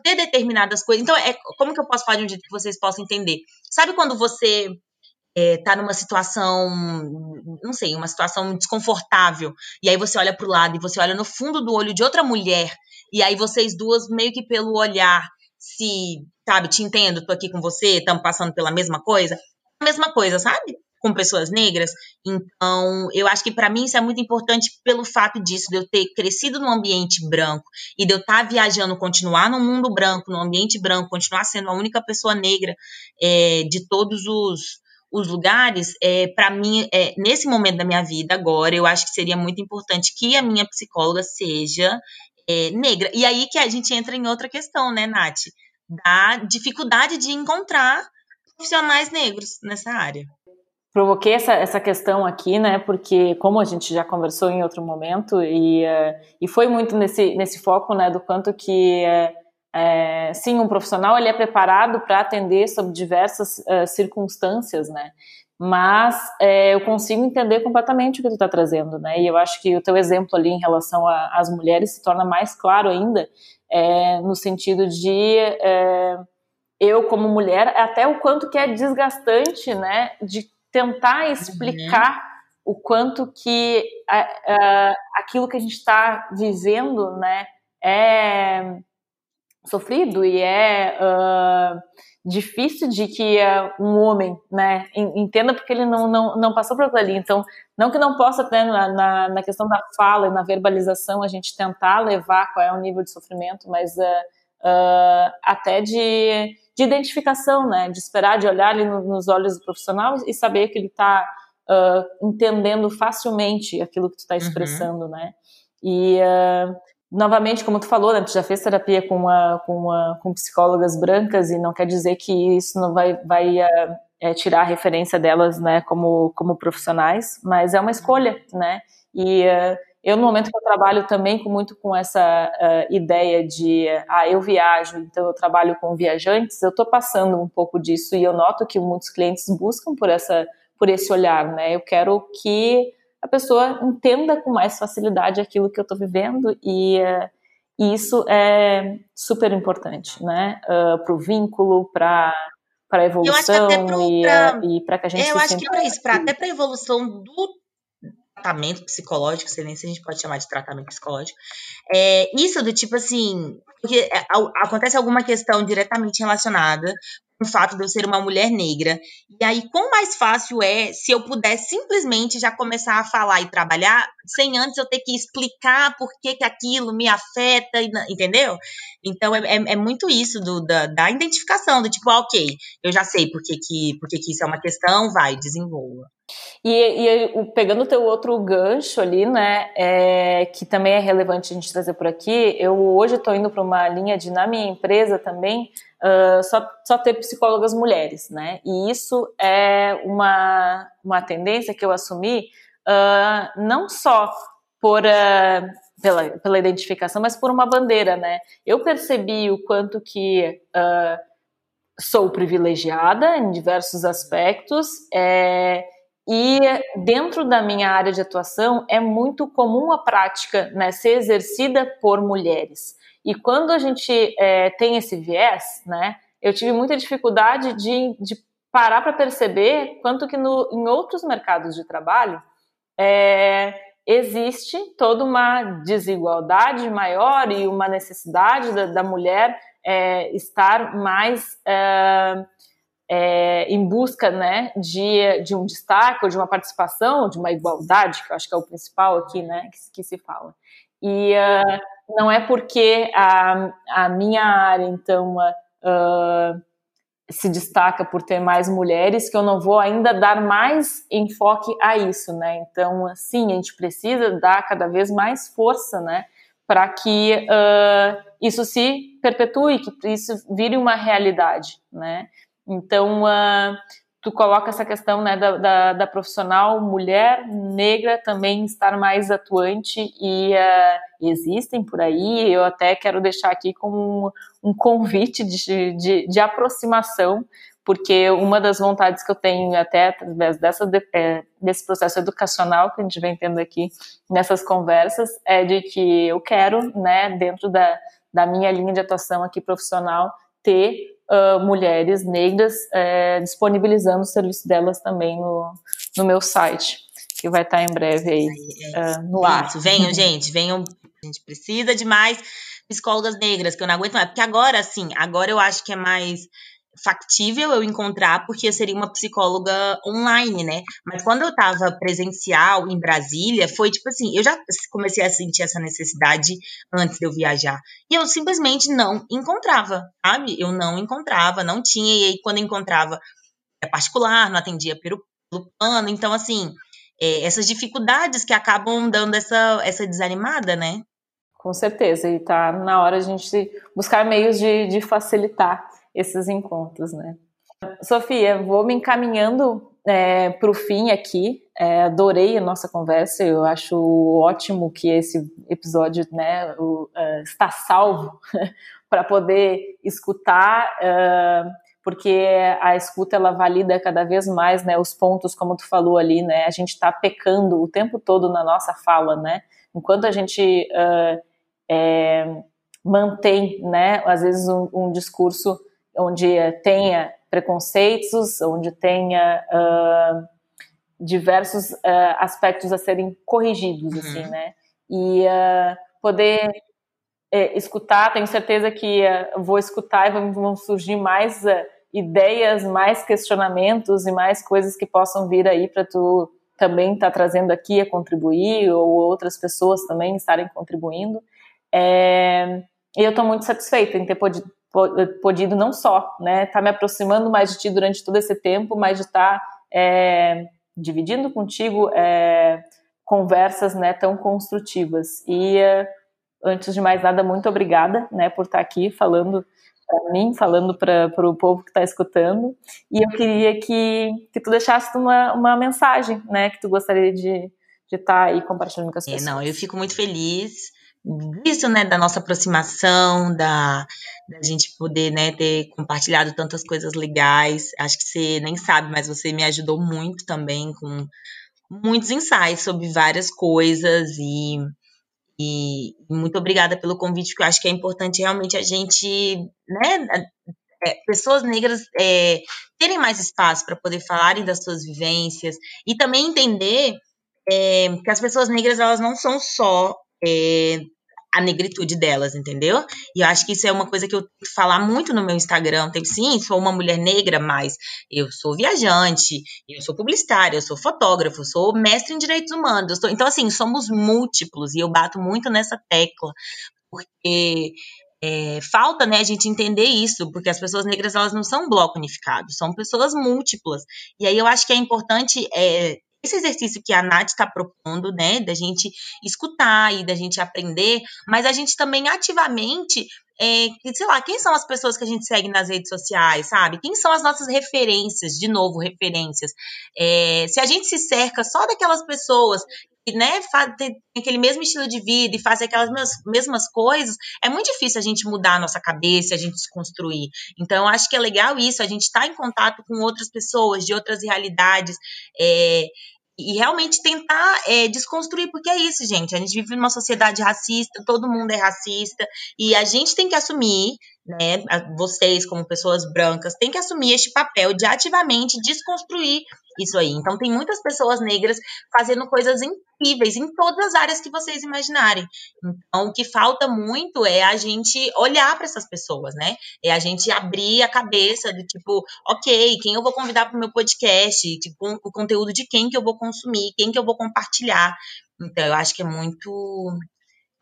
ter determinadas coisas. Então, é, como que eu posso falar de um jeito que vocês possam entender? Sabe quando você é, tá numa situação, não sei, uma situação desconfortável, e aí você olha pro lado e você olha no fundo do olho de outra mulher, e aí vocês duas, meio que pelo olhar, se, sabe, te entendo, tô aqui com você, estamos passando pela mesma coisa, a mesma coisa, sabe? Com pessoas negras. Então, eu acho que para mim isso é muito importante pelo fato disso, de eu ter crescido num ambiente branco e de eu estar tá viajando, continuar no mundo branco, no ambiente branco, continuar sendo a única pessoa negra é, de todos os os lugares, é, para mim, é, nesse momento da minha vida agora, eu acho que seria muito importante que a minha psicóloga seja é, negra. E aí que a gente entra em outra questão, né, Nath? Da dificuldade de encontrar profissionais negros nessa área. Provoquei essa, essa questão aqui, né, porque como a gente já conversou em outro momento, e, uh, e foi muito nesse, nesse foco, né, do quanto que... Uh, é, sim, um profissional ele é preparado para atender sob diversas uh, circunstâncias, né? Mas é, eu consigo entender completamente o que tu está trazendo, né? E eu acho que o teu exemplo ali em relação às mulheres se torna mais claro ainda, é, no sentido de é, eu como mulher, até o quanto que é desgastante, né? De tentar uhum. explicar uhum. o quanto que a, a, aquilo que a gente está vivendo, né? É sofrido e é uh, difícil de que uh, um homem, né, entenda porque ele não, não, não passou por aquilo ali. Então, não que não possa ter na, na, na, questão da fala e na verbalização a gente tentar levar qual é o nível de sofrimento, mas uh, até de, de identificação, né, de esperar, de olhar ali no, nos olhos do profissional e saber que ele está entendendo facilmente aquilo que tu está uhum. expressando, uhum. né. E uh, novamente, como tu falou, né, tu já fez terapia com, uma, com, uma, com psicólogas brancas e não quer dizer que isso não vai, vai uh, é, tirar a referência delas, né, como, como profissionais, mas é uma escolha, né, e uh, eu no momento que eu trabalho também com muito com essa uh, ideia de, ah, eu viajo, então eu trabalho com viajantes, eu estou passando um pouco disso e eu noto que muitos clientes buscam por essa, por esse olhar, né, eu quero que a pessoa entenda com mais facilidade aquilo que eu estou vivendo e, uh, isso é super importante, né? Uh, para o vínculo, para para a evolução e, e para que a gente eu acho que para isso, pra, até para a evolução do tratamento psicológico, sei nem se a gente pode chamar de tratamento psicológico, é, isso do tipo assim, porque é, acontece alguma questão diretamente relacionada o fato de eu ser uma mulher negra. E aí, quão mais fácil é se eu puder simplesmente já começar a falar e trabalhar sem antes eu ter que explicar por que, que aquilo me afeta, entendeu? Então, é, é, é muito isso do, da, da, identificação, do tipo, ah, ok, eu já sei por que, que, por que, que isso é uma questão, vai, desenvolva. E, e pegando o teu outro gancho ali, né, é, que também é relevante a gente trazer por aqui, eu hoje estou indo para uma linha de, na minha empresa também, uh, só, só ter psicólogas mulheres, né, e isso é uma, uma tendência que eu assumi uh, não só por... Uh, pela, pela identificação, mas por uma bandeira, né? Eu percebi o quanto que sou privilegiada em diversos aspectos, é, e dentro da minha área de atuação é muito comum a prática né, ser exercida por mulheres. E quando a gente é, tem esse viés, né, eu tive muita dificuldade de, de parar para perceber quanto que no, em outros mercados de trabalho é, existe toda uma desigualdade maior e uma necessidade da, da mulher é, estar mais é, em busca né, de, de um destaque, de uma participação, de uma igualdade, que eu acho que é o principal aqui, né, que, que se fala. E uh, não é porque a, a minha área, então, uh, se destaca por ter mais mulheres que eu não vou ainda dar mais enfoque a isso, né? Então, sim, a gente precisa dar cada vez mais força, né, para que uh, isso se perpetue, que isso vire uma realidade, né? Então, uh, tu coloca essa questão né, da, da, da, profissional mulher negra também estar mais atuante e uh, existem por aí. Eu até quero deixar aqui como um, um convite de, de, de, aproximação, porque uma das vontades que eu tenho até através dessa, é, desse processo educacional que a gente vem tendo aqui nessas conversas é de que eu quero, né, dentro da, da minha linha de atuação aqui profissional, ter uh, mulheres negras é, disponibilizando o serviço delas também no, no meu site, que vai estar em breve aí uh, no ar. Isso, venham, gente, venham. A gente precisa de mais psicólogas negras, que eu não aguento mais. Porque agora, assim, agora eu acho que é mais factível eu encontrar, porque eu seria uma psicóloga online, né? Mas quando eu tava presencial em Brasília, foi tipo assim, eu já comecei a sentir essa necessidade antes de eu viajar. E eu simplesmente não encontrava, sabe? Eu não encontrava, não tinha. E aí, quando encontrava, é particular, não atendia pelo, pelo plano. Então, assim, é, essas dificuldades que acabam dando essa, essa desanimada, né? Com certeza, e tá na hora a gente buscar meios de, de facilitar esses encontros, né? Sofia, vou me encaminhando é, para o fim aqui. É, adorei a nossa conversa. Eu acho ótimo que esse episódio né, o, uh, está salvo para poder escutar, uh, porque a escuta ela valida cada vez mais né, os pontos, como tu falou ali. Né, a gente está pecando o tempo todo na nossa fala, né? Enquanto a gente uh, é, mantém, né, às vezes um, um discurso onde tenha preconceitos, onde tenha uh, diversos uh, aspectos a serem corrigidos, uhum. assim, né? E uh, poder é, escutar, tenho certeza que vou escutar e vão, vão surgir mais ideias, mais questionamentos e mais coisas que possam vir aí para tu também estar tá trazendo aqui a contribuir ou outras pessoas também estarem contribuindo. É, e eu estou muito satisfeita em ter podido, podido não só, né, estar tá me aproximando mais de ti durante todo esse tempo, mas de estar tá, é, dividindo contigo é, conversas, né, tão construtivas. E antes de mais nada, muito obrigada, né, por estar tá aqui falando para mim, falando para o povo que está escutando. E eu queria que, que tu deixasse uma, uma mensagem, né, que tu gostaria de de estar tá aí compartilhando com as pessoas. É, não, eu fico muito feliz disso, né, da nossa aproximação, da, da gente poder, né, ter compartilhado tantas coisas legais. Acho que você nem sabe, mas você me ajudou muito também com muitos insights sobre várias coisas e, e muito obrigada pelo convite, porque eu acho que é importante realmente a gente, né, é, pessoas negras é, terem mais espaço para poder falarem das suas vivências e também entender é, que as pessoas negras elas não são só é, a negritude delas, entendeu? E eu acho que isso é uma coisa que eu falar muito no meu Instagram. Tem, sim, sou uma mulher negra, mas eu sou viajante, eu sou publicitária, eu sou fotógrafo, sou mestre em direitos humanos. Então, assim, somos múltiplos e eu bato muito nessa tecla, porque é, falta né, a gente entender isso, porque as pessoas negras elas não são bloco unificado, são pessoas múltiplas. E aí eu acho que é importante é, esse exercício que a Nath está propondo, né, da gente escutar e da gente aprender, mas a gente também ativamente é, sei lá, quem são as pessoas que a gente segue nas redes sociais, sabe? Quem são as nossas referências, de novo, referências. É, se a gente se cerca só daquelas pessoas né, tem aquele mesmo estilo de vida e fazem aquelas mesmas, coisas, é muito difícil a gente mudar a nossa cabeça, a gente se construir. Então, acho que é legal isso, a gente estar tá em contato com outras pessoas, de outras realidades, é, e realmente tentar é, desconstruir, porque é isso, gente. A gente vive numa sociedade racista, todo mundo é racista, e a gente tem que assumir, né? Vocês, como pessoas brancas, tem que assumir este papel de ativamente desconstruir isso aí. Então, tem muitas pessoas negras fazendo coisas incríveis em todas as áreas que vocês imaginarem. Então, o que falta muito é a gente olhar para essas pessoas, né? É a gente abrir a cabeça do tipo, ok, quem eu vou convidar para o meu podcast? Tipo, o conteúdo de quem que eu vou consumir, quem que eu vou compartilhar. Então, eu acho que é muito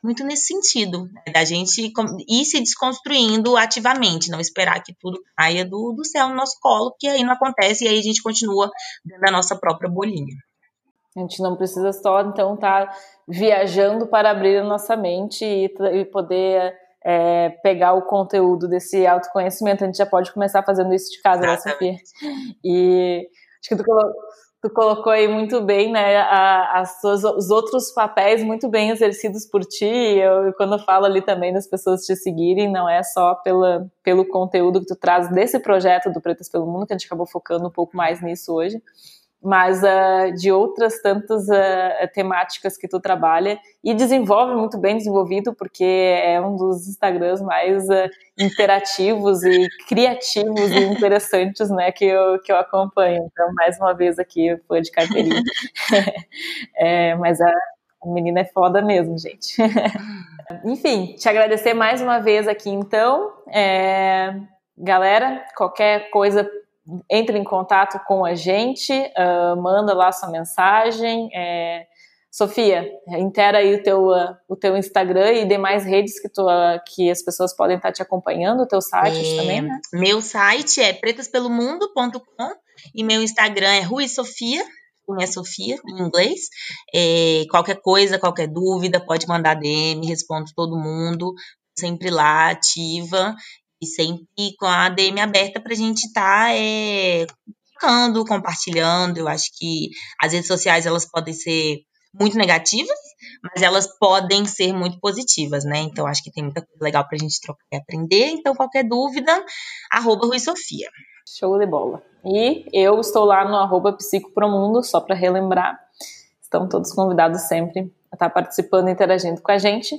muito nesse sentido, né? da gente ir se desconstruindo ativamente, não esperar que tudo caia do, do céu no nosso colo, que aí não acontece e aí a gente continua dentro da nossa própria bolinha. A gente não precisa só, então, estar tá viajando para abrir a nossa mente e, e poder é, pegar o conteúdo desse autoconhecimento. A gente já pode começar fazendo isso de casa, né, Sofia? E acho que tu colocou tu colocou aí muito bem, né, as suas, os outros papéis muito bem exercidos por ti. Eu, quando falo ali também das pessoas te seguirem, não é só pela, pelo conteúdo que tu traz desse projeto do Pretas pelo Mundo, que a gente acabou focando um pouco mais nisso hoje, mas uh, de outras tantas uh, temáticas que tu trabalha e desenvolve muito bem desenvolvido, porque é um dos Instagrams mais uh, interativos e criativos e interessantes, né, que eu, que eu acompanho. Então, mais uma vez aqui, fã de carteirinha. é, mas a menina é foda mesmo, gente. Enfim, te agradecer mais uma vez aqui, então. É, galera, qualquer coisa entre em contato com a gente, uh, manda lá sua mensagem. É... Sofia, intera aí o teu, uh, o teu Instagram e demais redes que, tu, uh, que as pessoas podem estar te acompanhando, o teu site é, também, né? Meu site é pretaspelomundo.com e meu Instagram é Rui Sofia, é Sofia, em inglês. É, qualquer coisa, qualquer dúvida, pode mandar DM, respondo todo mundo, sempre lá, ativa e sempre com a ADM aberta para a gente estar tá, é, compartilhando. Eu acho que as redes sociais elas podem ser muito negativas, mas elas podem ser muito positivas, né? Então acho que tem muita coisa legal para a gente trocar e aprender. Então qualquer dúvida, arroba Rui Sofia. Show de bola. E eu estou lá no arroba Psicopromundo, só para relembrar. Estão todos convidados sempre a estar participando e interagindo com a gente.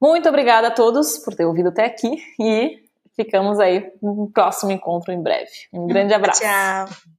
Muito obrigada a todos por ter ouvido até aqui e ficamos aí no próximo encontro em breve. Um grande abraço. Tchau.